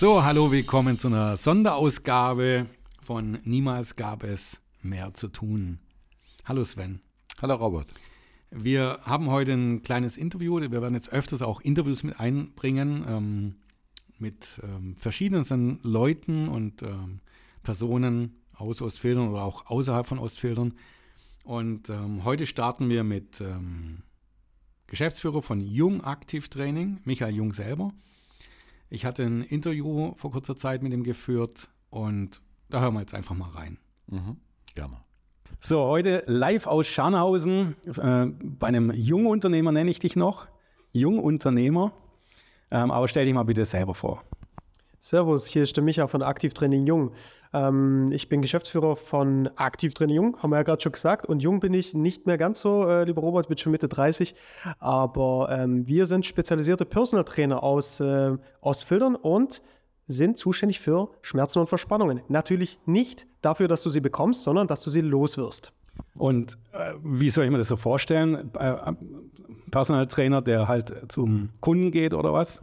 So, hallo, willkommen zu einer Sonderausgabe von Niemals gab es mehr zu tun. Hallo Sven. Hallo Robert. Wir haben heute ein kleines Interview. Wir werden jetzt öfters auch Interviews mit einbringen ähm, mit ähm, verschiedensten Leuten und ähm, Personen aus Ostfildern oder auch außerhalb von Ostfildern. Und ähm, heute starten wir mit ähm, Geschäftsführer von Jung Aktiv Training, Michael Jung selber. Ich hatte ein Interview vor kurzer Zeit mit ihm geführt und da hören wir jetzt einfach mal rein. Mhm. Gerne. So, heute live aus Scharnhausen, äh, bei einem Jungunternehmer nenne ich dich noch. Jungunternehmer. Ähm, aber stell dich mal bitte selber vor. Servus, hier ist der Micha von Aktivtraining Jung. Ähm, ich bin Geschäftsführer von Aktivtraining Jung, haben wir ja gerade schon gesagt. Und jung bin ich nicht mehr ganz so, äh, lieber Robert, bin schon Mitte 30. Aber ähm, wir sind spezialisierte Personal Trainer aus äh, Ostfildern und sind zuständig für Schmerzen und Verspannungen. Natürlich nicht dafür, dass du sie bekommst, sondern dass du sie loswirst. Und äh, wie soll ich mir das so vorstellen? Äh, Personal Trainer, der halt zum Kunden geht oder was?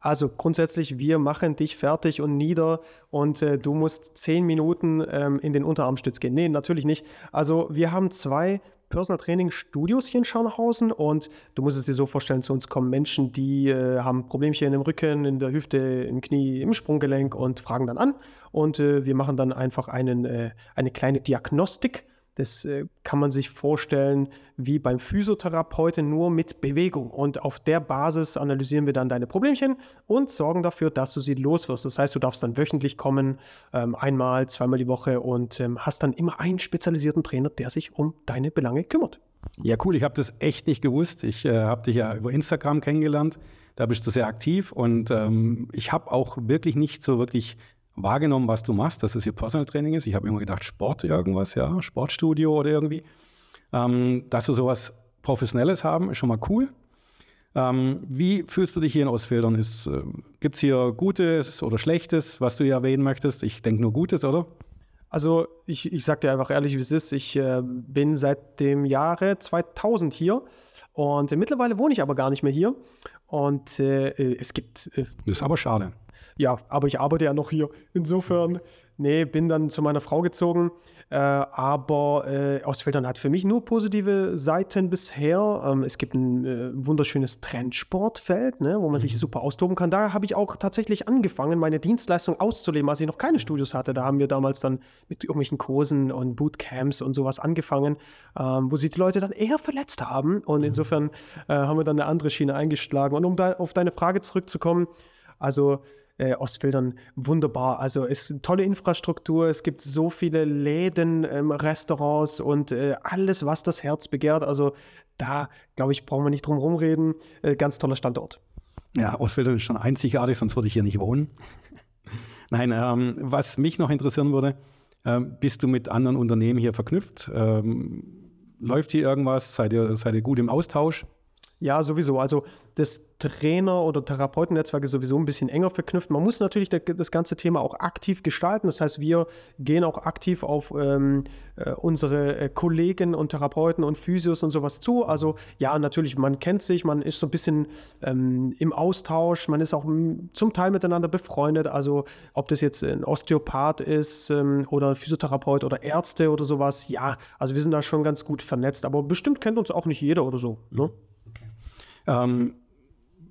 Also grundsätzlich, wir machen dich fertig und nieder und äh, du musst zehn Minuten ähm, in den Unterarmstütz gehen. Nee, natürlich nicht. Also wir haben zwei Personal Training Studios hier in Scharnhausen und du musst es dir so vorstellen, zu uns kommen Menschen, die äh, haben Problemchen im Rücken, in der Hüfte, im Knie, im Sprunggelenk und fragen dann an und äh, wir machen dann einfach einen, äh, eine kleine Diagnostik das äh, kann man sich vorstellen wie beim Physiotherapeuten nur mit Bewegung. Und auf der Basis analysieren wir dann deine Problemchen und sorgen dafür, dass du sie loswirst. Das heißt, du darfst dann wöchentlich kommen, ähm, einmal, zweimal die Woche und ähm, hast dann immer einen spezialisierten Trainer, der sich um deine Belange kümmert. Ja, cool. Ich habe das echt nicht gewusst. Ich äh, habe dich ja über Instagram kennengelernt. Da bist du sehr aktiv und ähm, ich habe auch wirklich nicht so wirklich wahrgenommen, was du machst, dass es hier Personal Training ist. Ich habe immer gedacht, Sport irgendwas, ja, Sportstudio oder irgendwie. Ähm, dass wir sowas Professionelles haben, ist schon mal cool. Ähm, wie fühlst du dich hier in Ostfildern? Äh, Gibt es hier Gutes oder Schlechtes, was du hier erwähnen möchtest? Ich denke nur Gutes, oder? Also ich, ich sage dir einfach ehrlich, wie es ist. Ich äh, bin seit dem Jahre 2000 hier und äh, mittlerweile wohne ich aber gar nicht mehr hier. Und äh, äh es gibt... das ist aber schade. Ja, aber ich arbeite ja noch hier. Insofern, nee, bin dann zu meiner Frau gezogen. Äh, aber äh, Ostfeldern hat für mich nur positive Seiten bisher. Ähm, es gibt ein äh, wunderschönes Trendsportfeld, ne, wo man mhm. sich super austoben kann. Da habe ich auch tatsächlich angefangen, meine Dienstleistung auszuleben, als ich noch keine Studios hatte. Da haben wir damals dann mit irgendwelchen Kursen und Bootcamps und sowas angefangen, ähm, wo sich die Leute dann eher verletzt haben. Und mhm. insofern äh, haben wir dann eine andere Schiene eingeschlagen. Und um da auf deine Frage zurückzukommen, also äh, Ostfildern wunderbar. Also es ist eine tolle Infrastruktur, es gibt so viele Läden, ähm, Restaurants und äh, alles, was das Herz begehrt. Also da, glaube ich, brauchen wir nicht drum rumreden. Äh, ganz toller Standort. Ja, Ostfildern ist schon einzigartig, sonst würde ich hier nicht wohnen. Nein, ähm, was mich noch interessieren würde, ähm, bist du mit anderen Unternehmen hier verknüpft? Ähm, läuft hier irgendwas? Seid ihr, seid ihr gut im Austausch? Ja, sowieso. Also das Trainer- oder Therapeutennetzwerk ist sowieso ein bisschen enger verknüpft. Man muss natürlich das ganze Thema auch aktiv gestalten. Das heißt, wir gehen auch aktiv auf ähm, äh, unsere äh, Kollegen und Therapeuten und Physios und sowas zu. Also ja, natürlich, man kennt sich, man ist so ein bisschen ähm, im Austausch, man ist auch zum Teil miteinander befreundet. Also ob das jetzt ein Osteopath ist ähm, oder ein Physiotherapeut oder Ärzte oder sowas. Ja, also wir sind da schon ganz gut vernetzt. Aber bestimmt kennt uns auch nicht jeder oder so. Ne? Ähm,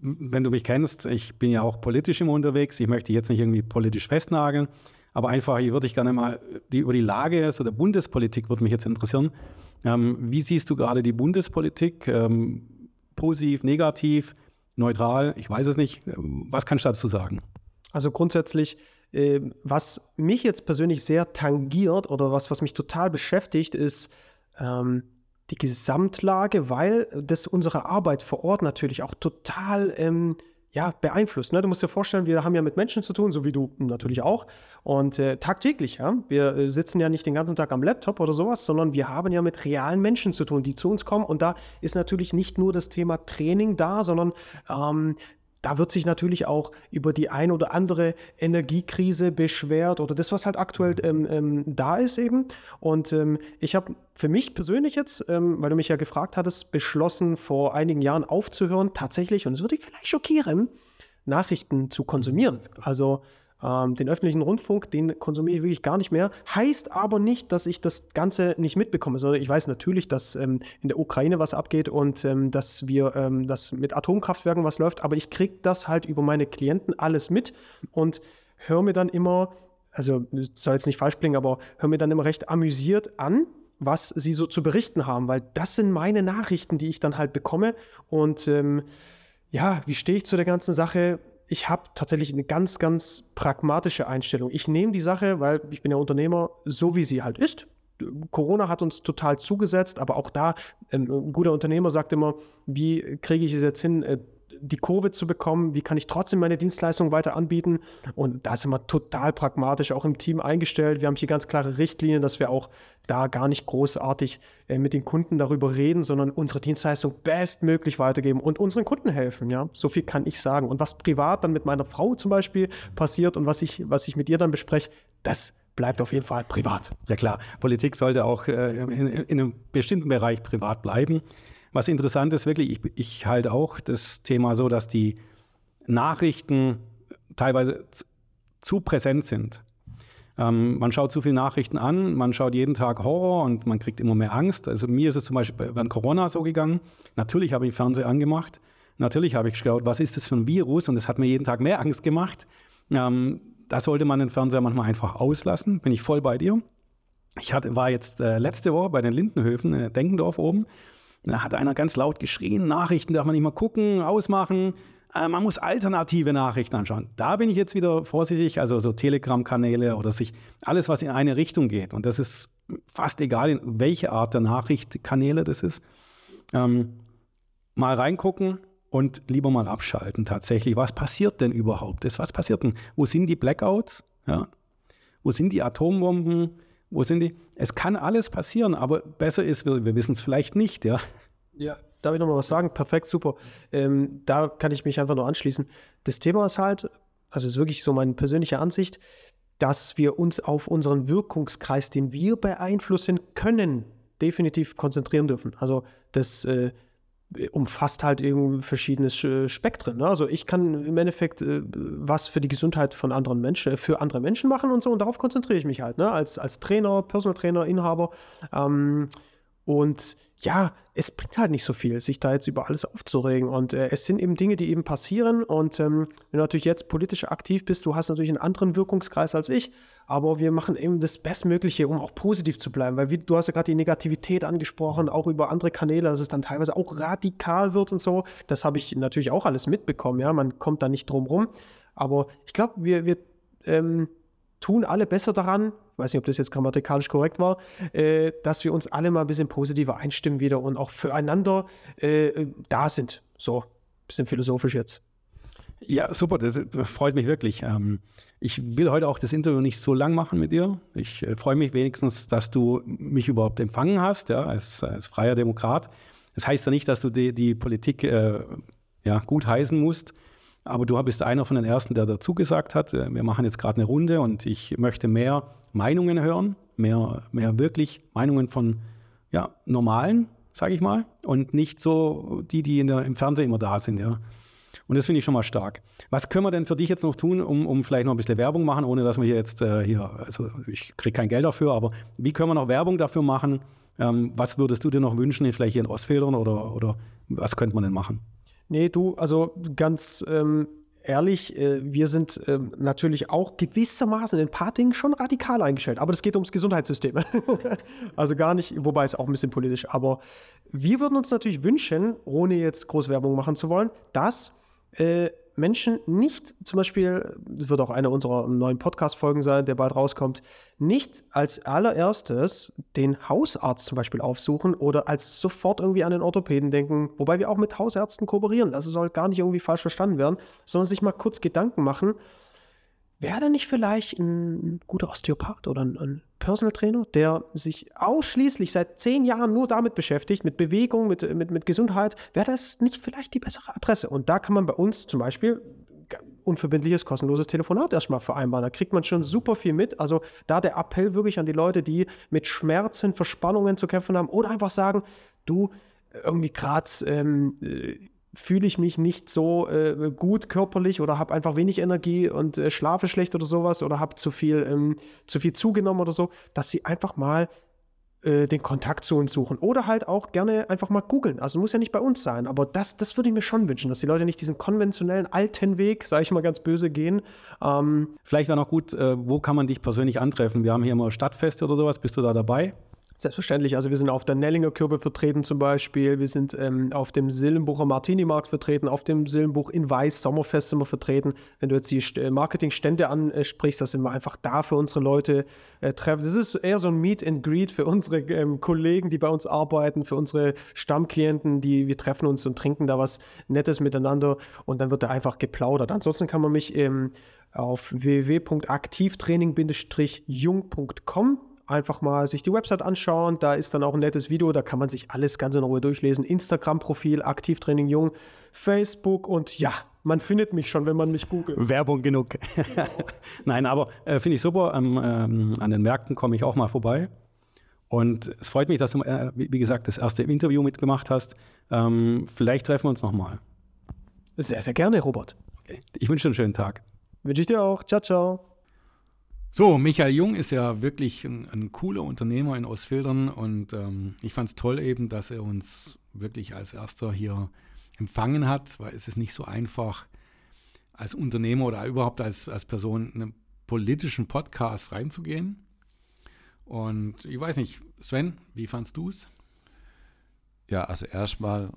wenn du mich kennst, ich bin ja auch politisch immer unterwegs. Ich möchte jetzt nicht irgendwie politisch festnageln, aber einfach, hier würde ich gerne mal die, über die Lage so der Bundespolitik würde mich jetzt interessieren. Ähm, wie siehst du gerade die Bundespolitik? Ähm, positiv, negativ, neutral? Ich weiß es nicht. Was kannst du dazu sagen? Also grundsätzlich, äh, was mich jetzt persönlich sehr tangiert oder was, was mich total beschäftigt, ist, ähm, die Gesamtlage, weil das unsere Arbeit vor Ort natürlich auch total ähm, ja, beeinflusst. Ne? Du musst dir vorstellen, wir haben ja mit Menschen zu tun, so wie du natürlich auch. Und äh, tagtäglich, ja. Wir äh, sitzen ja nicht den ganzen Tag am Laptop oder sowas, sondern wir haben ja mit realen Menschen zu tun, die zu uns kommen. Und da ist natürlich nicht nur das Thema Training da, sondern ähm, da wird sich natürlich auch über die ein oder andere Energiekrise beschwert oder das, was halt aktuell ähm, ähm, da ist eben. Und ähm, ich habe für mich persönlich jetzt, ähm, weil du mich ja gefragt hattest, beschlossen, vor einigen Jahren aufzuhören, tatsächlich, und es würde dich vielleicht schockieren, Nachrichten zu konsumieren. Also ähm, den öffentlichen Rundfunk, den konsumiere ich wirklich gar nicht mehr. Heißt aber nicht, dass ich das Ganze nicht mitbekomme, sondern ich weiß natürlich, dass ähm, in der Ukraine was abgeht und ähm, dass wir, ähm, dass mit Atomkraftwerken was läuft, aber ich kriege das halt über meine Klienten alles mit und höre mir dann immer, also soll jetzt nicht falsch klingen, aber höre mir dann immer recht amüsiert an, was sie so zu berichten haben, weil das sind meine Nachrichten, die ich dann halt bekomme und ähm, ja, wie stehe ich zu der ganzen Sache? Ich habe tatsächlich eine ganz, ganz pragmatische Einstellung. Ich nehme die Sache, weil ich bin ja Unternehmer, so wie sie halt ist. Corona hat uns total zugesetzt, aber auch da, ein guter Unternehmer sagt immer, wie kriege ich es jetzt hin, äh, die Kurve zu bekommen, wie kann ich trotzdem meine Dienstleistung weiter anbieten. Und da sind wir total pragmatisch auch im Team eingestellt. Wir haben hier ganz klare Richtlinien, dass wir auch da gar nicht großartig äh, mit den Kunden darüber reden, sondern unsere Dienstleistung bestmöglich weitergeben und unseren Kunden helfen. Ja, so viel kann ich sagen. Und was privat dann mit meiner Frau zum Beispiel passiert und was ich, was ich mit ihr dann bespreche, das bleibt auf jeden Fall privat. Ja klar, Politik sollte auch äh, in, in einem bestimmten Bereich privat bleiben. Was interessant ist, wirklich, ich, ich halte auch das Thema so, dass die Nachrichten teilweise zu präsent sind. Ähm, man schaut zu viele Nachrichten an, man schaut jeden Tag Horror und man kriegt immer mehr Angst. Also mir ist es zum Beispiel während Corona so gegangen. Natürlich habe ich Fernseher angemacht. Natürlich habe ich geschaut, was ist das für ein Virus und das hat mir jeden Tag mehr Angst gemacht. Ähm, da sollte man den Fernseher manchmal einfach auslassen. Bin ich voll bei dir. Ich hatte, war jetzt äh, letzte Woche bei den Lindenhöfen in Denkendorf oben da hat einer ganz laut geschrien, Nachrichten darf man nicht mal gucken, ausmachen. Äh, man muss alternative Nachrichten anschauen. Da bin ich jetzt wieder vorsichtig, also so Telegram-Kanäle oder sich alles, was in eine Richtung geht. Und das ist fast egal, welche Art der Nachrichtkanäle das ist. Ähm, mal reingucken und lieber mal abschalten tatsächlich. Was passiert denn überhaupt? Was passiert denn? Wo sind die Blackouts? Ja? Wo sind die Atombomben? Wo sind die? Es kann alles passieren, aber besser ist, wir, wir wissen es vielleicht nicht, ja. Ja, darf ich noch mal was sagen? Perfekt, super. Ähm, da kann ich mich einfach nur anschließen. Das Thema ist halt, also ist wirklich so meine persönliche Ansicht, dass wir uns auf unseren Wirkungskreis, den wir beeinflussen können, definitiv konzentrieren dürfen. Also das äh, umfasst halt irgendwie verschiedene Spektren. Ne? Also ich kann im Endeffekt äh, was für die Gesundheit von anderen Menschen, für andere Menschen machen und so und darauf konzentriere ich mich halt, ne? Als, als Trainer, Personal Trainer, Inhaber. Ähm, und ja, es bringt halt nicht so viel, sich da jetzt über alles aufzuregen. Und äh, es sind eben Dinge, die eben passieren. Und ähm, wenn du natürlich jetzt politisch aktiv bist, du hast natürlich einen anderen Wirkungskreis als ich. Aber wir machen eben das Bestmögliche, um auch positiv zu bleiben. Weil wie, du hast ja gerade die Negativität angesprochen, auch über andere Kanäle, dass es dann teilweise auch radikal wird und so. Das habe ich natürlich auch alles mitbekommen. Ja, man kommt da nicht drum rum. Aber ich glaube, wir, wir ähm, tun alle besser daran, ich weiß nicht, ob das jetzt grammatikalisch korrekt war, äh, dass wir uns alle mal ein bisschen positiver einstimmen wieder und auch füreinander äh, da sind. So, bisschen philosophisch jetzt. Ja, super, das freut mich wirklich. Ähm, ich will heute auch das Interview nicht so lang machen mit dir. Ich äh, freue mich wenigstens, dass du mich überhaupt empfangen hast, ja, als, als freier Demokrat. Das heißt ja nicht, dass du die, die Politik äh, ja, gut heißen musst. Aber du bist einer von den Ersten, der dazu gesagt hat, äh, wir machen jetzt gerade eine Runde und ich möchte mehr Meinungen hören, mehr, mehr wirklich Meinungen von ja, normalen, sage ich mal, und nicht so die, die der, im Fernsehen immer da sind. Ja. Und das finde ich schon mal stark. Was können wir denn für dich jetzt noch tun, um, um vielleicht noch ein bisschen Werbung machen, ohne dass wir jetzt äh, hier, also ich kriege kein Geld dafür, aber wie können wir noch Werbung dafür machen? Ähm, was würdest du dir noch wünschen, vielleicht hier in Ostfedern oder, oder was könnte man denn machen? Nee, du, also ganz ähm, ehrlich, äh, wir sind äh, natürlich auch gewissermaßen in ein paar Dingen schon radikal eingestellt. Aber das geht ums Gesundheitssystem. also gar nicht, wobei es auch ein bisschen politisch. Aber wir würden uns natürlich wünschen, ohne jetzt Großwerbung machen zu wollen, dass äh, Menschen nicht, zum Beispiel, das wird auch eine unserer neuen Podcast-Folgen sein, der bald rauskommt, nicht als allererstes den Hausarzt zum Beispiel aufsuchen oder als sofort irgendwie an den Orthopäden denken, wobei wir auch mit Hausärzten kooperieren, also soll gar nicht irgendwie falsch verstanden werden, sondern sich mal kurz Gedanken machen, wäre da nicht vielleicht ein guter Osteopath oder ein, ein Personal Trainer, der sich ausschließlich seit zehn Jahren nur damit beschäftigt, mit Bewegung, mit, mit, mit Gesundheit, wäre das nicht vielleicht die bessere Adresse? Und da kann man bei uns zum Beispiel unverbindliches, kostenloses Telefonat erstmal vereinbaren. Da kriegt man schon super viel mit. Also da der Appell wirklich an die Leute, die mit Schmerzen, Verspannungen zu kämpfen haben oder einfach sagen, du, irgendwie gerade ähm, fühle ich mich nicht so äh, gut körperlich oder habe einfach wenig Energie und äh, schlafe schlecht oder sowas oder habe zu viel, ähm, zu viel zugenommen oder so, dass sie einfach mal äh, den Kontakt zu uns suchen. Oder halt auch gerne einfach mal googeln. Also muss ja nicht bei uns sein, aber das, das würde ich mir schon wünschen, dass die Leute nicht diesen konventionellen alten Weg, sage ich mal ganz böse, gehen. Ähm, Vielleicht wäre noch gut, äh, wo kann man dich persönlich antreffen? Wir haben hier immer Stadtfeste oder sowas. Bist du da dabei? Selbstverständlich. Also wir sind auf der Nellinger Kürbe vertreten zum Beispiel. Wir sind ähm, auf dem Sillenbucher Martini-Markt vertreten. Auf dem Sillenbuch in Weiß Sommerfest sind wir vertreten. Wenn du jetzt die äh, Marketingstände ansprichst, da sind wir einfach da für unsere Leute äh, treffen. Das ist eher so ein Meet and Greet für unsere ähm, Kollegen, die bei uns arbeiten, für unsere Stammklienten, die wir treffen uns und trinken da was Nettes miteinander und dann wird da einfach geplaudert. Ansonsten kann man mich ähm, auf www.aktivtraining-jung.com einfach mal sich die Website anschauen. Da ist dann auch ein nettes Video, da kann man sich alles ganz in Ruhe durchlesen. Instagram-Profil, Aktivtraining Jung, Facebook und ja, man findet mich schon, wenn man mich googelt. Werbung genug. Nein, aber äh, finde ich super. Ähm, ähm, an den Märkten komme ich auch mal vorbei. Und es freut mich, dass du, äh, wie gesagt, das erste Interview mitgemacht hast. Ähm, vielleicht treffen wir uns nochmal. Sehr, sehr gerne, Robert. Okay. Ich wünsche dir einen schönen Tag. Wünsche ich dir auch. Ciao, ciao. So, Michael Jung ist ja wirklich ein, ein cooler Unternehmer in Ostfildern und ähm, ich fand es toll eben, dass er uns wirklich als erster hier empfangen hat, weil es ist nicht so einfach, als Unternehmer oder überhaupt als, als Person in einen politischen Podcast reinzugehen. Und ich weiß nicht, Sven, wie fandst du es? Ja, also erstmal,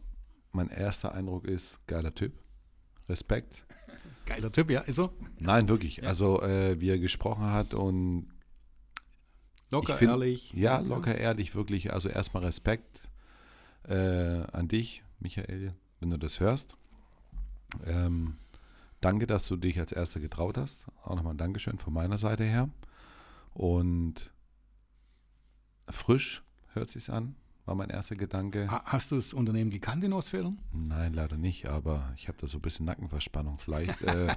mein erster Eindruck ist, geiler Typ. Respekt. Geiler Typ, ja, ist so? Nein, wirklich. Ja. Also, äh, wie er gesprochen hat und. Locker, find, ehrlich. Ja, locker, ehrlich, wirklich. Also, erstmal Respekt äh, an dich, Michael, wenn du das hörst. Ähm, danke, dass du dich als Erster getraut hast. Auch nochmal ein Dankeschön von meiner Seite her. Und frisch hört sich's an war mein erster Gedanke. Hast du das Unternehmen gekannt in Ostfildern? Nein, leider nicht, aber ich habe da so ein bisschen Nackenverspannung vielleicht. Äh,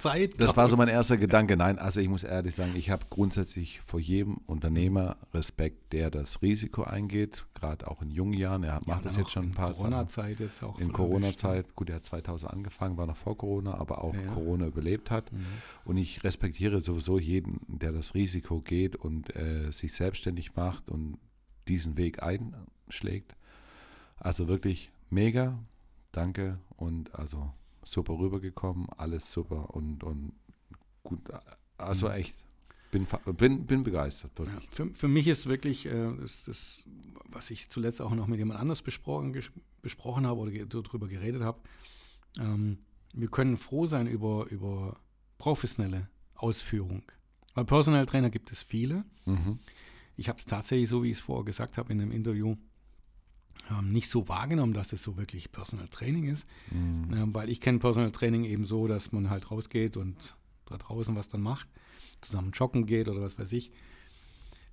Zeit. Das war so mein erster Gedanke. Nein, also ich muss ehrlich sagen, ich habe grundsätzlich vor jedem Unternehmer Respekt, der das Risiko eingeht, gerade auch in jungen Jahren. Er macht ja, das jetzt schon ein paar Corona -Zeit jetzt auch. In Corona-Zeit, gut, er hat 2000 angefangen, war noch vor Corona, aber auch ja. Corona überlebt hat. Mhm. Und ich respektiere sowieso jeden, der das Risiko geht und äh, sich selbstständig macht und diesen Weg einschlägt. Also wirklich mega, danke und also super rübergekommen, alles super und, und gut, also mhm. echt, bin, bin, bin begeistert. Ja, für, für mich ist wirklich äh, ist das, was ich zuletzt auch noch mit jemand anders besprochen, besprochen habe oder darüber geredet habe, ähm, wir können froh sein über, über professionelle Ausführung. Weil Personal Trainer gibt es viele. Mhm. Ich habe es tatsächlich, so wie ich es vorher gesagt habe in einem Interview, ähm, nicht so wahrgenommen, dass das so wirklich Personal Training ist. Mhm. Ähm, weil ich kenne Personal Training eben so, dass man halt rausgeht und da draußen was dann macht, zusammen joggen geht oder was weiß ich.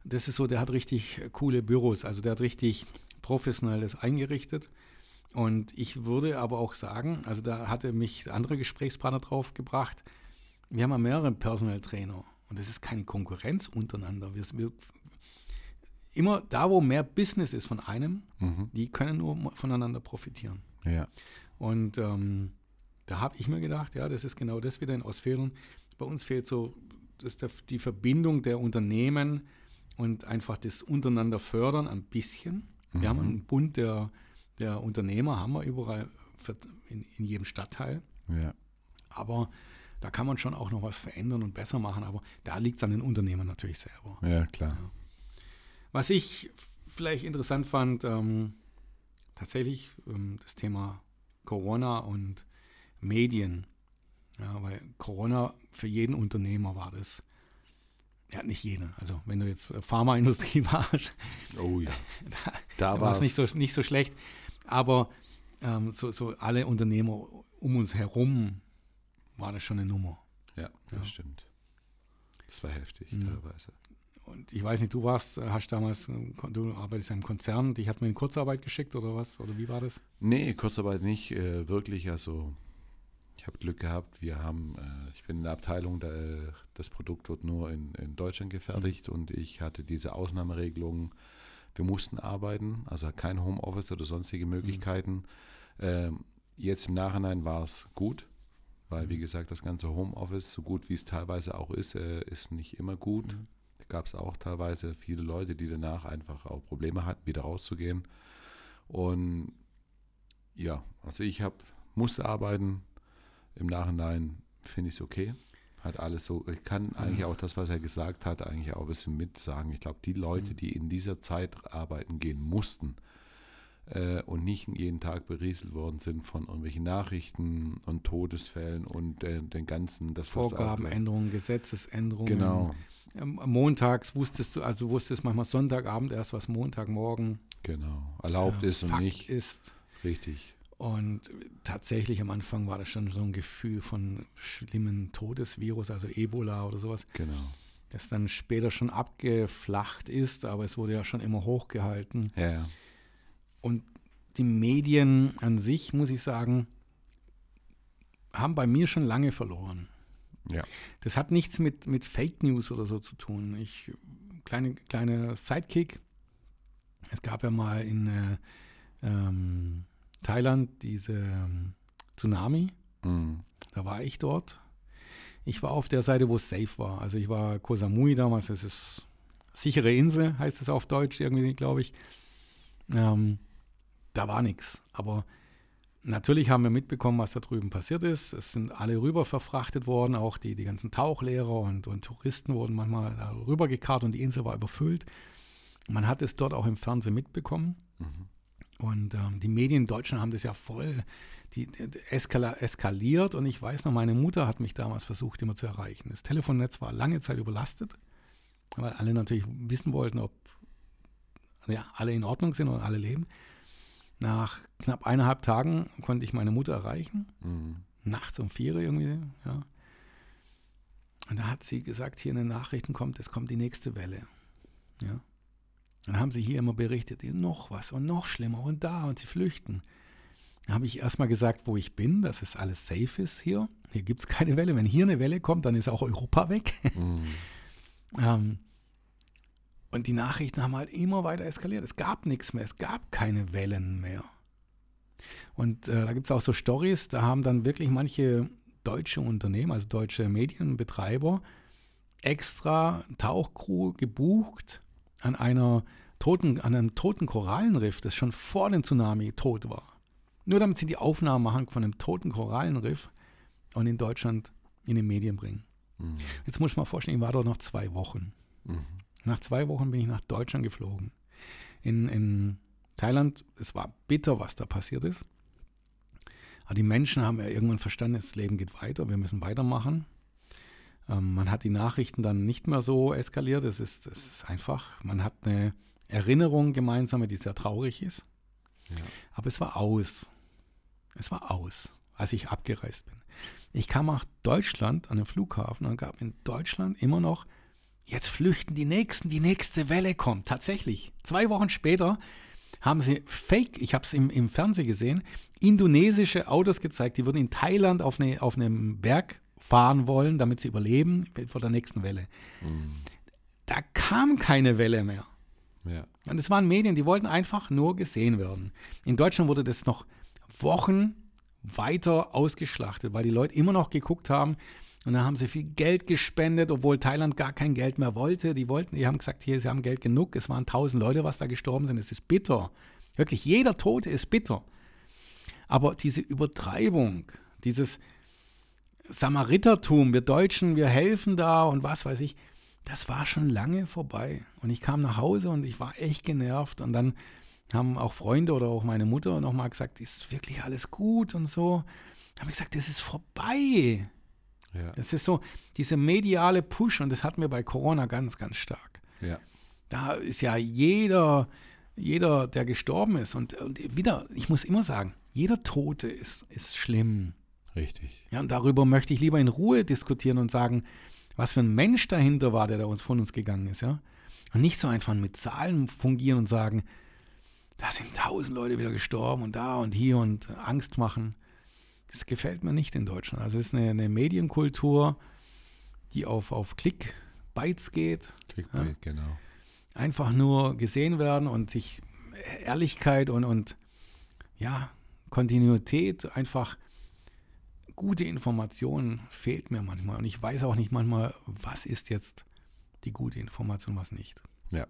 Das ist so, der hat richtig coole Büros, also der hat richtig professionelles eingerichtet. Und ich würde aber auch sagen, also da hatte mich andere Gesprächspartner drauf gebracht, wir haben ja mehrere Personal Trainer und das ist keine Konkurrenz untereinander. Wir, wir, immer da, wo mehr Business ist von einem, mhm. die können nur voneinander profitieren. Ja. Und ähm, da habe ich mir gedacht, ja, das ist genau das wieder in Ostfildern. Bei uns fehlt so das die Verbindung der Unternehmen und einfach das untereinander fördern ein bisschen. Mhm. Wir haben einen Bund der, der Unternehmer, haben wir überall in, in jedem Stadtteil. Ja. Aber da kann man schon auch noch was verändern und besser machen, aber da liegt es an den Unternehmern natürlich selber. Ja, klar. Ja. Was ich vielleicht interessant fand, ähm, tatsächlich ähm, das Thema Corona und Medien. Ja, weil Corona für jeden Unternehmer war das. Ja, nicht jene. Also wenn du jetzt Pharmaindustrie warst, oh ja. da, da war es nicht so, nicht so schlecht. Aber ähm, so, so alle Unternehmer um uns herum war das schon eine Nummer. Ja, das ja. stimmt. Das war heftig mhm. teilweise. Und ich weiß nicht, du warst, hast damals, du arbeitest ja im Konzern, dich hat man in Kurzarbeit geschickt oder was? Oder wie war das? Nee, Kurzarbeit nicht äh, wirklich. Also ich habe Glück gehabt. Wir haben, äh, ich bin in der Abteilung, da, äh, das Produkt wird nur in, in Deutschland gefertigt mhm. und ich hatte diese Ausnahmeregelung. Wir mussten arbeiten, also kein Homeoffice oder sonstige Möglichkeiten. Mhm. jetzt im Nachhinein war es gut, weil wie gesagt, das ganze Homeoffice, so gut wie es teilweise auch ist, äh, ist nicht immer gut. Gab es auch teilweise viele Leute, die danach einfach auch Probleme hatten, wieder rauszugehen. Und ja, also ich habe musste arbeiten. Im Nachhinein finde ich es okay. Hat alles so, ich kann eigentlich auch das, was er gesagt hat, eigentlich auch ein bisschen mitsagen. Ich glaube, die Leute, mhm. die in dieser Zeit arbeiten gehen mussten, äh, und nicht jeden Tag berieselt worden sind von irgendwelchen Nachrichten und Todesfällen und äh, den ganzen das Vorgabenänderungen, Gesetzesänderungen. Genau. Ähm, montags wusstest du, also wusstest manchmal Sonntagabend erst, was Montagmorgen genau erlaubt äh, ist und Fakt nicht ist. Richtig. Und tatsächlich am Anfang war das schon so ein Gefühl von schlimmen Todesvirus, also Ebola oder sowas. Genau. Das dann später schon abgeflacht ist, aber es wurde ja schon immer hochgehalten. Ja, ja. Und die Medien an sich, muss ich sagen, haben bei mir schon lange verloren. Ja. Das hat nichts mit, mit Fake News oder so zu tun. Ich, kleine, kleine Sidekick. Es gab ja mal in äh, ähm, Thailand diese ähm, Tsunami. Mhm. Da war ich dort. Ich war auf der Seite, wo es safe war. Also ich war Koh Samui damals, das ist sichere Insel, heißt es auf Deutsch irgendwie, glaube ich. Ähm, da war nichts. Aber natürlich haben wir mitbekommen, was da drüben passiert ist. Es sind alle rüber verfrachtet worden, auch die, die ganzen Tauchlehrer und, und Touristen wurden manchmal rübergekarrt und die Insel war überfüllt. Man hat es dort auch im Fernsehen mitbekommen. Mhm. Und ähm, die Medien in Deutschland haben das ja voll die, die eskaliert. Und ich weiß noch, meine Mutter hat mich damals versucht, immer zu erreichen. Das Telefonnetz war lange Zeit überlastet, weil alle natürlich wissen wollten, ob ja, alle in Ordnung sind und alle leben. Nach knapp eineinhalb Tagen konnte ich meine Mutter erreichen. Mhm. Nachts um vier irgendwie, ja. Und da hat sie gesagt, hier in den Nachrichten kommt, es kommt die nächste Welle. Ja. Dann haben sie hier immer berichtet, noch was und noch schlimmer und da und sie flüchten. Da habe ich erstmal gesagt, wo ich bin, dass es alles safe ist hier. Hier gibt es keine Welle. Wenn hier eine Welle kommt, dann ist auch Europa weg. Mhm. ähm, und die Nachrichten haben halt immer weiter eskaliert. Es gab nichts mehr, es gab keine Wellen mehr. Und äh, da gibt es auch so Stories, da haben dann wirklich manche deutsche Unternehmen, also deutsche Medienbetreiber, extra Tauchcrew gebucht an einer toten, an einem toten Korallenriff, das schon vor dem Tsunami tot war. Nur damit sie die Aufnahmen machen von einem toten Korallenriff und in Deutschland in den Medien bringen. Mhm. Jetzt muss ich mal vorstellen, ich war dort noch zwei Wochen. Mhm. Nach zwei Wochen bin ich nach Deutschland geflogen. In, in Thailand, es war bitter, was da passiert ist. Aber die Menschen haben ja irgendwann verstanden, das Leben geht weiter, wir müssen weitermachen. Ähm, man hat die Nachrichten dann nicht mehr so eskaliert. Es ist, es ist einfach, man hat eine Erinnerung gemeinsame, die sehr traurig ist. Ja. Aber es war aus. Es war aus, als ich abgereist bin. Ich kam nach Deutschland an den Flughafen und gab in Deutschland immer noch Jetzt flüchten die Nächsten, die nächste Welle kommt. Tatsächlich. Zwei Wochen später haben sie Fake, ich habe es im, im Fernsehen gesehen, indonesische Autos gezeigt, die würden in Thailand auf, eine, auf einem Berg fahren wollen, damit sie überleben vor der nächsten Welle. Mhm. Da kam keine Welle mehr. Ja. Und es waren Medien, die wollten einfach nur gesehen werden. In Deutschland wurde das noch Wochen weiter ausgeschlachtet, weil die Leute immer noch geguckt haben, und dann haben sie viel Geld gespendet, obwohl Thailand gar kein Geld mehr wollte. Die wollten, die haben gesagt, hier, sie haben Geld genug. Es waren tausend Leute, was da gestorben sind. Es ist bitter. Wirklich, jeder Tote ist bitter. Aber diese Übertreibung, dieses Samaritertum, wir Deutschen, wir helfen da und was weiß ich, das war schon lange vorbei. Und ich kam nach Hause und ich war echt genervt. Und dann haben auch Freunde oder auch meine Mutter nochmal gesagt, ist wirklich alles gut und so. Da habe ich gesagt, das ist vorbei. Ja. Das ist so diese mediale Push und das hatten wir bei Corona ganz, ganz stark. Ja. Da ist ja jeder, jeder, der gestorben ist und, und wieder, ich muss immer sagen, jeder Tote ist, ist schlimm. Richtig. Ja, und darüber möchte ich lieber in Ruhe diskutieren und sagen, was für ein Mensch dahinter war, der da uns von uns gegangen ist, ja. Und nicht so einfach mit Zahlen fungieren und sagen, da sind tausend Leute wieder gestorben und da und hier und Angst machen. Das gefällt mir nicht in Deutschland. Also es ist eine, eine Medienkultur, die auf, auf Clickbites geht. Clickbait, ja. genau. Einfach nur gesehen werden und sich Ehrlichkeit und, und ja, Kontinuität, einfach gute Informationen fehlt mir manchmal. Und ich weiß auch nicht manchmal, was ist jetzt die gute Information, was nicht. Ja.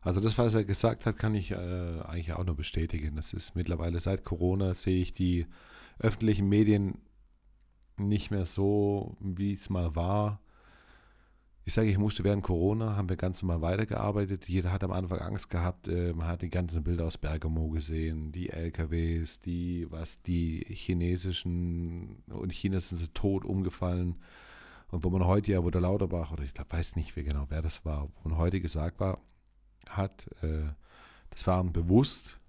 Also das, was er gesagt hat, kann ich äh, eigentlich auch nur bestätigen. Das ist mittlerweile seit Corona sehe ich die öffentlichen Medien nicht mehr so, wie es mal war. Ich sage, ich musste während Corona, haben wir ganz normal weitergearbeitet. Jeder hat am Anfang Angst gehabt. Äh, man hat die ganzen Bilder aus Bergamo gesehen, die LKWs, die, was, die chinesischen, und China sind sie tot umgefallen. Und wo man heute ja, wo der Lauterbach, oder ich glaube, weiß nicht mehr genau, wer das war, wo man heute gesagt war, hat, äh, das waren bewusst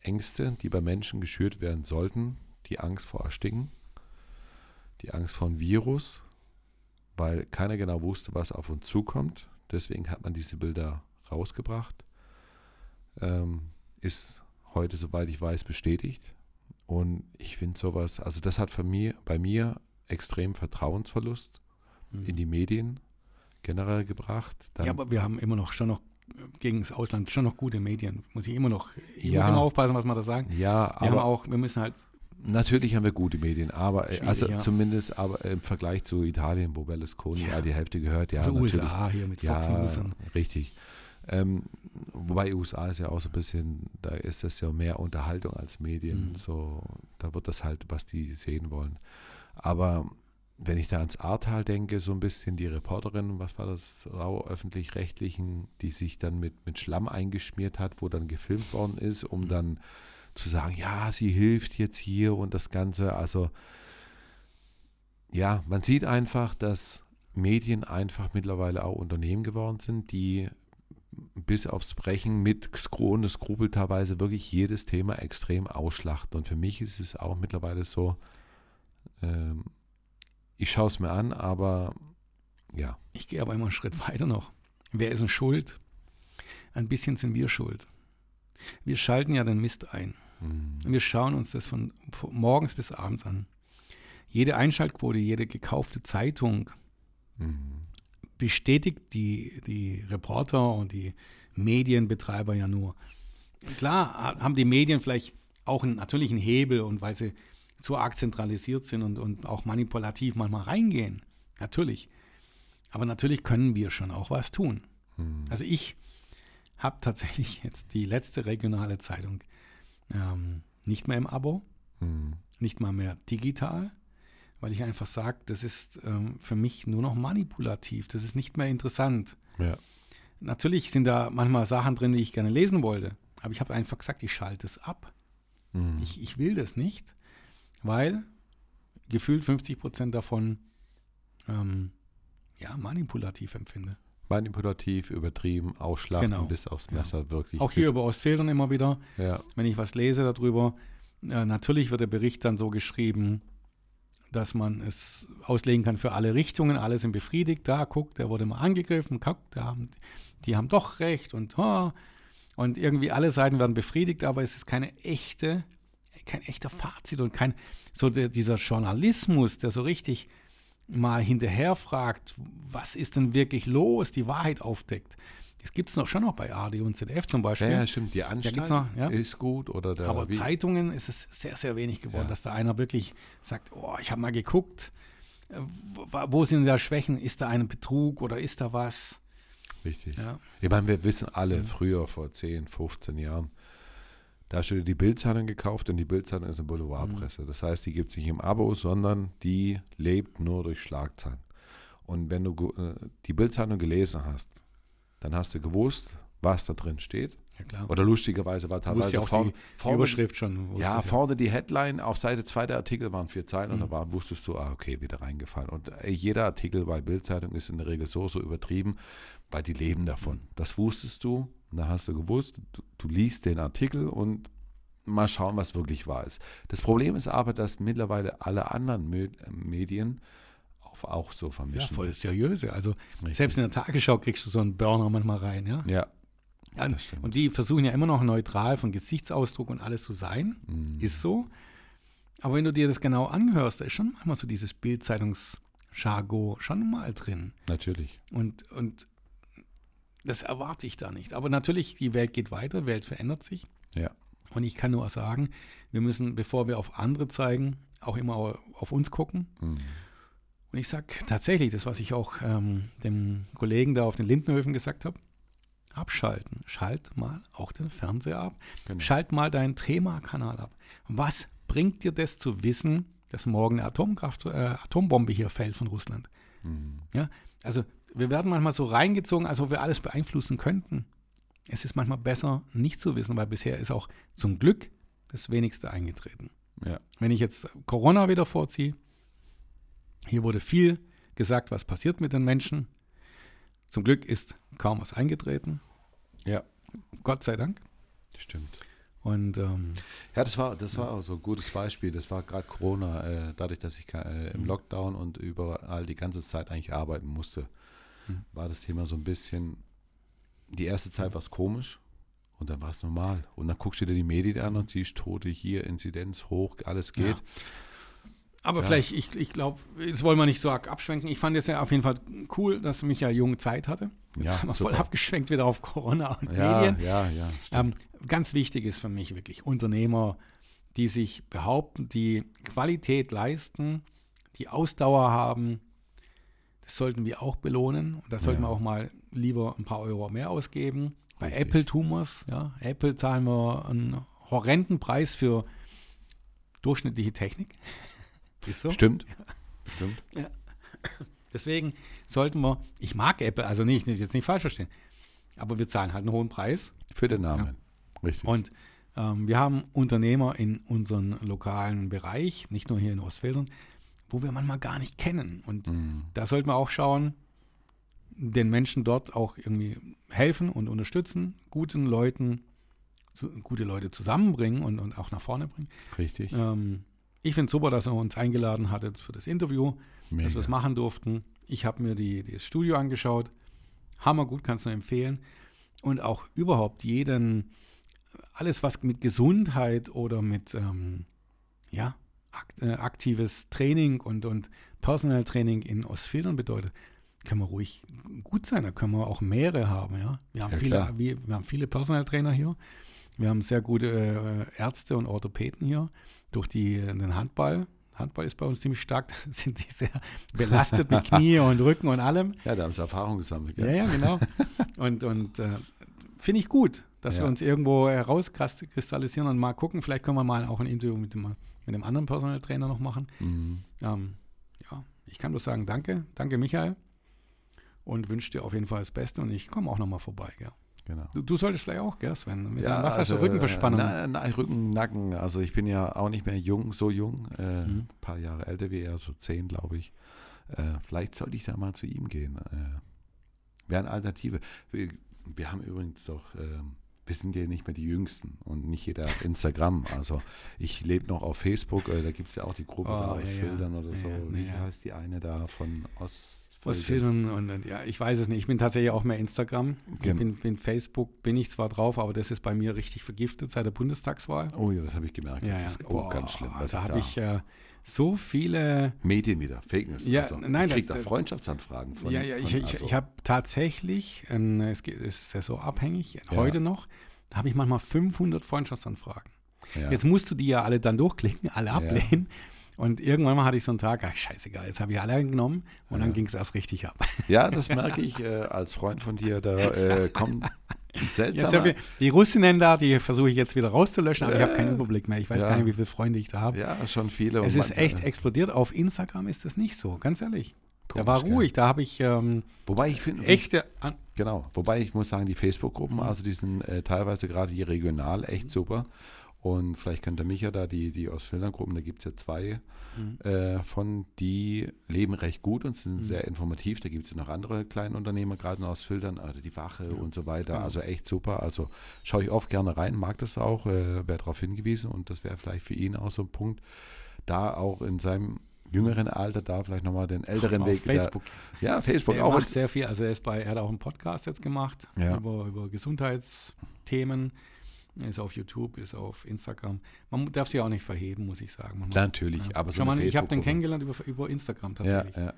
Ängste, die bei Menschen geschürt werden sollten, die Angst vor Ersticken, die Angst vor einem Virus, weil keiner genau wusste, was auf uns zukommt. Deswegen hat man diese Bilder rausgebracht. Ähm, ist heute, soweit ich weiß, bestätigt. Und ich finde sowas, also das hat für mir, bei mir extrem Vertrauensverlust mhm. in die Medien generell gebracht. Ja, aber wir haben immer noch schon noch gegen das Ausland schon noch gute Medien. Muss ich immer noch, ich ja, muss immer aufpassen, was man da sagt. Ja, wir aber auch, wir müssen halt. Natürlich haben wir gute Medien, aber also ja. zumindest aber im Vergleich zu Italien, wo Berlusconi ja, die Hälfte gehört, ja. Die USA hier mit Fox ja, News. Richtig. Ähm, wobei USA ist ja auch so ein bisschen, da ist das ja mehr Unterhaltung als Medien. Mhm. So, da wird das halt, was die sehen wollen. Aber wenn ich da ans Ahrtal denke, so ein bisschen die Reporterin, was war das, öffentlich-rechtlichen, die sich dann mit, mit Schlamm eingeschmiert hat, wo dann gefilmt worden ist, um dann zu sagen, ja, sie hilft jetzt hier und das Ganze. Also ja, man sieht einfach, dass Medien einfach mittlerweile auch Unternehmen geworden sind, die bis aufs Brechen mit ohne Skrupel teilweise wirklich jedes Thema extrem ausschlachten. Und für mich ist es auch mittlerweile so, ähm, ich schaue es mir an, aber ja. Ich gehe aber immer einen Schritt weiter noch. Wer ist denn schuld? Ein bisschen sind wir schuld. Wir schalten ja den Mist ein. Mhm. Und wir schauen uns das von morgens bis abends an. Jede Einschaltquote, jede gekaufte Zeitung mhm. bestätigt die, die Reporter und die Medienbetreiber ja nur. Klar haben die Medien vielleicht auch einen, natürlich einen Hebel und weil sie zu arg zentralisiert sind und, und auch manipulativ manchmal reingehen. Natürlich. Aber natürlich können wir schon auch was tun. Mhm. Also ich habe tatsächlich jetzt die letzte regionale Zeitung ähm, nicht mehr im Abo, mhm. nicht mal mehr digital, weil ich einfach sage, das ist ähm, für mich nur noch manipulativ, das ist nicht mehr interessant. Ja. Natürlich sind da manchmal Sachen drin, die ich gerne lesen wollte, aber ich habe einfach gesagt, ich schalte es ab. Mhm. Ich, ich will das nicht weil gefühlt 50 Prozent davon ähm, ja, manipulativ empfinde. Manipulativ, übertrieben, ausschlachten genau. bis aufs Messer, ja. wirklich. Auch hier über Ostfildern immer wieder, ja. wenn ich was lese darüber. Äh, natürlich wird der Bericht dann so geschrieben, dass man es auslegen kann für alle Richtungen. Alle sind befriedigt. Da, guckt, der wurde mal angegriffen. Guckt, haben, die haben doch recht. Und, oh, und irgendwie alle Seiten werden befriedigt, aber es ist keine echte kein echter Fazit und kein so der, dieser Journalismus, der so richtig mal hinterher fragt, was ist denn wirklich los, die Wahrheit aufdeckt. Das gibt es noch schon noch bei AD und ZDF zum Beispiel. Ja, stimmt. Die Anstalt noch, ja. ist gut. Oder der, Aber wie? Zeitungen ist es sehr, sehr wenig geworden, ja. dass da einer wirklich sagt, oh, ich habe mal geguckt, äh, wo sind da Schwächen? Ist da ein Betrug oder ist da was? Richtig. Ja. Ich meine, wir wissen alle, mhm. früher, vor 10, 15 Jahren, da hast du die Bildzeitung gekauft und die Bildzeitung ist eine Boulevardpresse. Mhm. Das heißt, die gibt es nicht im Abo, sondern die lebt nur durch Schlagzeilen. Und wenn du äh, die Bildzeitung gelesen hast, dann hast du gewusst, was da drin steht. Ja, klar. Oder lustigerweise war teilweise ja vorne, die Überschrift schon. Ja, ja, vorne die Headline, auf Seite 2 der Artikel waren vier Zeilen mhm. und da war, wusstest du, ah, okay, wieder reingefallen. Und äh, jeder Artikel bei Bildzeitung ist in der Regel so, so übertrieben, weil die leben davon. Mhm. Das wusstest du da hast du gewusst, du, du liest den Artikel und mal schauen, was wirklich wahr ist. Das Problem ist aber, dass mittlerweile alle anderen Medien auf, auch so vermischen. Ja, voll seriöse. Also Richtig. selbst in der Tagesschau kriegst du so einen Burner manchmal rein, ja? Ja. ja und die versuchen ja immer noch neutral von Gesichtsausdruck und alles zu sein. Mhm. Ist so. Aber wenn du dir das genau anhörst, da ist schon manchmal so dieses Bildzeitungs-Jargon schon mal drin. Natürlich. Und, und das erwarte ich da nicht. Aber natürlich, die Welt geht weiter, Welt verändert sich. Ja. Und ich kann nur sagen, wir müssen, bevor wir auf andere zeigen, auch immer auf uns gucken. Mhm. Und ich sage tatsächlich, das, was ich auch ähm, dem Kollegen da auf den Lindenhöfen gesagt habe, abschalten. Schalt mal auch den Fernseher ab. Genau. Schalt mal deinen Trema-Kanal ab. Was bringt dir das zu wissen, dass morgen eine Atomkraft, äh, Atombombe hier fällt von Russland? Mhm. Ja, also wir werden manchmal so reingezogen, als ob wir alles beeinflussen könnten. Es ist manchmal besser, nicht zu wissen, weil bisher ist auch zum Glück das Wenigste eingetreten. Ja. Wenn ich jetzt Corona wieder vorziehe, hier wurde viel gesagt, was passiert mit den Menschen. Zum Glück ist kaum was eingetreten. Ja. Gott sei Dank. Stimmt. Und ähm, ja, das war, das war auch so ein gutes Beispiel. Das war gerade Corona, äh, dadurch, dass ich äh, im mhm. Lockdown und überall die ganze Zeit eigentlich arbeiten musste, mhm. war das Thema so ein bisschen. Die erste Zeit war es komisch und dann war es normal. Und dann guckst du dir die Medien an und siehst Tote hier, Inzidenz hoch, alles geht. Ja. Aber ja. vielleicht, ich, ich glaube, jetzt wollen wir nicht so abschwenken. Ich fand es ja auf jeden Fall cool, dass Michael Jung Zeit hatte. Jetzt ja, haben wir super. voll abgeschwenkt wieder auf Corona und ja, Medien. Ja, ja. Ähm, ganz wichtig ist für mich wirklich Unternehmer, die sich behaupten, die Qualität leisten, die Ausdauer haben. Das sollten wir auch belohnen. Und da sollten ja. wir auch mal lieber ein paar Euro mehr ausgeben. Bei Richtig. Apple tun wir es. Ja. Apple zahlen wir einen horrenden Preis für durchschnittliche Technik. Ist so? Stimmt. Ja. Stimmt. Ja. Deswegen sollten wir, ich mag Apple, also nicht, jetzt nicht falsch verstehen, aber wir zahlen halt einen hohen Preis. Für den Namen. Ja. Richtig. Und ähm, wir haben Unternehmer in unserem lokalen Bereich, nicht nur hier in Ostfildern, wo wir manchmal gar nicht kennen. Und mhm. da sollten wir auch schauen, den Menschen dort auch irgendwie helfen und unterstützen, guten Leuten, zu, gute Leute zusammenbringen und, und auch nach vorne bringen. Richtig. Ähm, ich finde es super, dass er uns eingeladen hat für das Interview, Mega. dass wir es machen durften. Ich habe mir die, das Studio angeschaut. Hammer gut, kannst du empfehlen. Und auch überhaupt jeden, alles was mit Gesundheit oder mit ähm, ja, aktives Training und, und Personal Training in Ostfildern bedeutet, können wir ruhig gut sein. Da können wir auch mehrere haben. Ja? Wir, haben ja, viele, wir, wir, haben viele Personal Trainer hier. Wir haben sehr gute äh, Ärzte und Orthopäden hier durch die, den Handball. Handball ist bei uns ziemlich stark, da sind die sehr belastet mit Knie und Rücken und allem. Ja, da haben sie Erfahrung gesammelt. Ja, ja, genau. Und, und äh, finde ich gut, dass ja. wir uns irgendwo herauskristallisieren und mal gucken. Vielleicht können wir mal auch ein Interview mit dem, mit dem anderen Personal Trainer noch machen. Mhm. Ähm, ja, ich kann bloß sagen, danke, danke Michael und wünsche dir auf jeden Fall das Beste und ich komme auch nochmal vorbei. Gell. Genau. Du, du, solltest vielleicht auch, gell, Sven? Mit ja, was also, hast du Rückenverspannung? Na, na, Rücken, Nacken. Also ich bin ja auch nicht mehr jung, so jung. Äh, mhm. Ein paar Jahre älter wie er, so zehn, glaube ich. Äh, vielleicht sollte ich da mal zu ihm gehen. Äh, Wäre eine Alternative. Wir, wir, haben übrigens doch, ähm, wir sind ja nicht mehr die Jüngsten und nicht jeder auf Instagram. Also ich lebe noch auf Facebook, äh, da gibt es ja auch die Gruppe oh, da aus ja, Filtern oder so. Wie ja. heißt die eine da von Ost? Was filmen und, und, ja, ich weiß es nicht. Ich bin tatsächlich auch mehr Instagram. Genau. Bin, bin, Facebook bin ich zwar drauf, aber das ist bei mir richtig vergiftet seit der Bundestagswahl. Oh ja, das habe ich gemerkt. Ja, das ja. ist oh, ganz schlimm. Da habe ich äh, so viele Medien wieder, Fake News. Ja, also, nein, ich kriege da Freundschaftsanfragen von. Ja, ja, von, ich, also. ich habe tatsächlich, ähm, es ist saisonabhängig, ja. heute noch, da habe ich manchmal 500 Freundschaftsanfragen. Ja. Jetzt musst du die ja alle dann durchklicken, alle ablehnen. Und irgendwann mal hatte ich so einen Tag, ach scheißegal, jetzt habe ich alle genommen und ja. dann ging es erst richtig ab. Ja, das merke ich äh, als Freund von dir, da äh, kommt seltsam. Ja, die Russinnen da, die versuche ich jetzt wieder rauszulöschen, aber äh, ich habe keinen Überblick mehr. Ich weiß ja. gar nicht, wie viele Freunde ich da habe. Ja, schon viele. Es ist echt explodiert. Auf Instagram ist das nicht so, ganz ehrlich. Komisch, da war ruhig, gell? da habe ich ähm, Wobei ich finde, echte. Genau, wobei ich muss sagen, die Facebook-Gruppen, mhm. also die sind äh, teilweise gerade hier regional echt super. Und vielleicht könnte Micha da die, die Ostfildern-Gruppen, da gibt es ja zwei mhm. äh, von, die leben recht gut und sind mhm. sehr informativ. Da gibt es ja noch andere kleine Unternehmer, gerade aus Filtern, also die Wache ja. und so weiter. Genau. Also echt super. Also schaue ich oft gerne rein, mag das auch, äh, wäre darauf hingewiesen und das wäre vielleicht für ihn auch so ein Punkt, da auch in seinem jüngeren Alter da vielleicht nochmal den älteren Auf Weg. Facebook. Der, ja, Facebook er auch. macht sehr viel. Also er ist bei, er hat auch einen Podcast jetzt gemacht ja. über, über Gesundheitsthemen. Ist auf YouTube, ist auf Instagram. Man darf sich auch nicht verheben, muss ich sagen. Man Natürlich, ja. aber so mal, Ich habe den kennengelernt über, über Instagram tatsächlich. Ja, ja.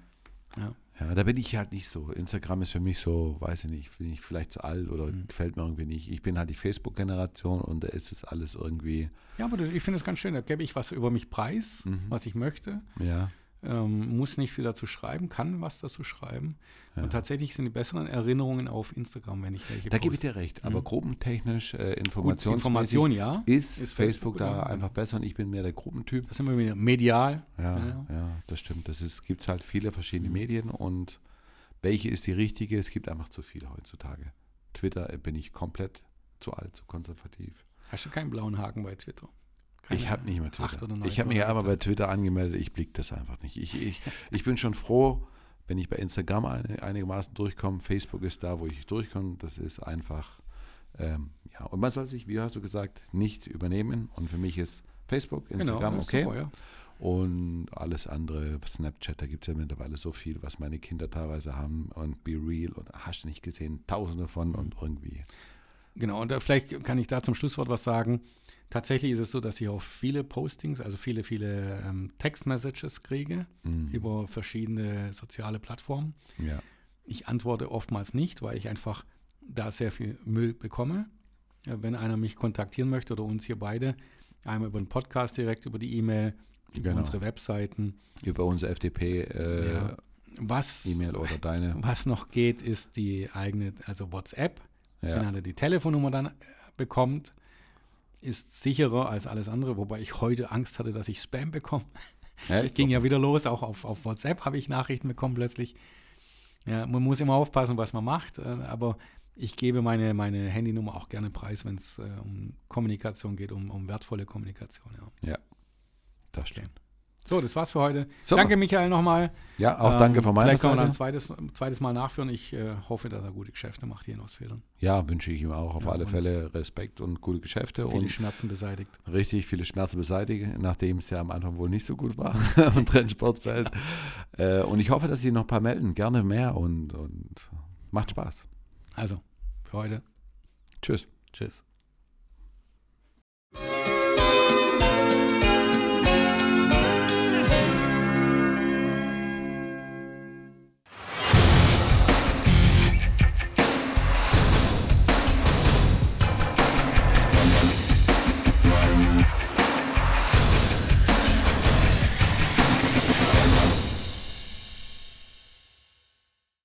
ja. Ja, da bin ich halt nicht so. Instagram ist für mich so, weiß ich nicht, bin ich vielleicht zu alt oder mhm. gefällt mir irgendwie nicht. Ich bin halt die Facebook-Generation und da ist es alles irgendwie. Ja, aber ich finde es ganz schön. Da gebe ich was über mich preis, mhm. was ich möchte. Ja. Ähm, muss nicht viel dazu schreiben, kann was dazu schreiben. Ja. Und tatsächlich sind die besseren Erinnerungen auf Instagram, wenn ich welche Da gebe ich dir recht, aber mhm. gruppentechnisch, äh, Information, ja, ist, ist Facebook, Facebook da einfach besser und ich bin mehr der Gruppentyp. Das sind wir wieder medial. Ja, ja, ja, das stimmt. Das gibt es halt viele verschiedene mhm. Medien und welche ist die richtige? Es gibt einfach zu viele heutzutage. Twitter bin ich komplett zu alt, zu konservativ. Hast du keinen blauen Haken bei Twitter? Ich habe nicht mehr Twitter. Ich habe mich ja aber bei Twitter angemeldet. Ich blick das einfach nicht. Ich, ich, ich bin schon froh, wenn ich bei Instagram einigermaßen durchkomme. Facebook ist da, wo ich durchkomme. Das ist einfach, ähm, ja. Und man soll sich, wie hast du gesagt, nicht übernehmen. Und für mich ist Facebook, genau, Instagram genau, okay. Super, ja. Und alles andere, Snapchat, da gibt es ja mittlerweile so viel, was meine Kinder teilweise haben. Und Be Real und hast du nicht gesehen, tausende von und irgendwie. Genau, und da, vielleicht kann ich da zum Schlusswort was sagen. Tatsächlich ist es so, dass ich auch viele Postings, also viele, viele ähm, Text-Messages kriege mhm. über verschiedene soziale Plattformen. Ja. Ich antworte oftmals nicht, weil ich einfach da sehr viel Müll bekomme. Wenn einer mich kontaktieren möchte oder uns hier beide, einmal über den Podcast direkt, über die E-Mail, über genau. unsere Webseiten. Über unsere FDP. Äh, ja. Was, E-Mail oder deine. Was noch geht, ist die eigene, also WhatsApp. Ja. Wenn einer die Telefonnummer dann äh, bekommt, ist sicherer als alles andere, wobei ich heute Angst hatte, dass ich Spam bekomme. Ja, ging ja wieder los, auch auf, auf WhatsApp habe ich Nachrichten bekommen plötzlich. Ja, man muss immer aufpassen, was man macht, äh, aber ich gebe meine, meine Handynummer auch gerne preis, wenn es äh, um Kommunikation geht, um, um wertvolle Kommunikation. Ja, ja das stimmt. So, das war's für heute. Super. Danke, Michael, nochmal. Ja, auch danke von meiner Seite. Vielleicht können wir ein zweites, zweites Mal nachführen. Ich äh, hoffe, dass er gute Geschäfte macht hier in Ostfildern. Ja, wünsche ich ihm auch auf ja, alle Fälle Respekt und gute Geschäfte. Viele und Schmerzen beseitigt. Richtig, viele Schmerzen beseitigt, nachdem es ja am Anfang wohl nicht so gut war im Trendsportfeld. äh, und ich hoffe, dass Sie noch ein paar melden. Gerne mehr und, und macht Spaß. Also, für heute. Tschüss. Tschüss.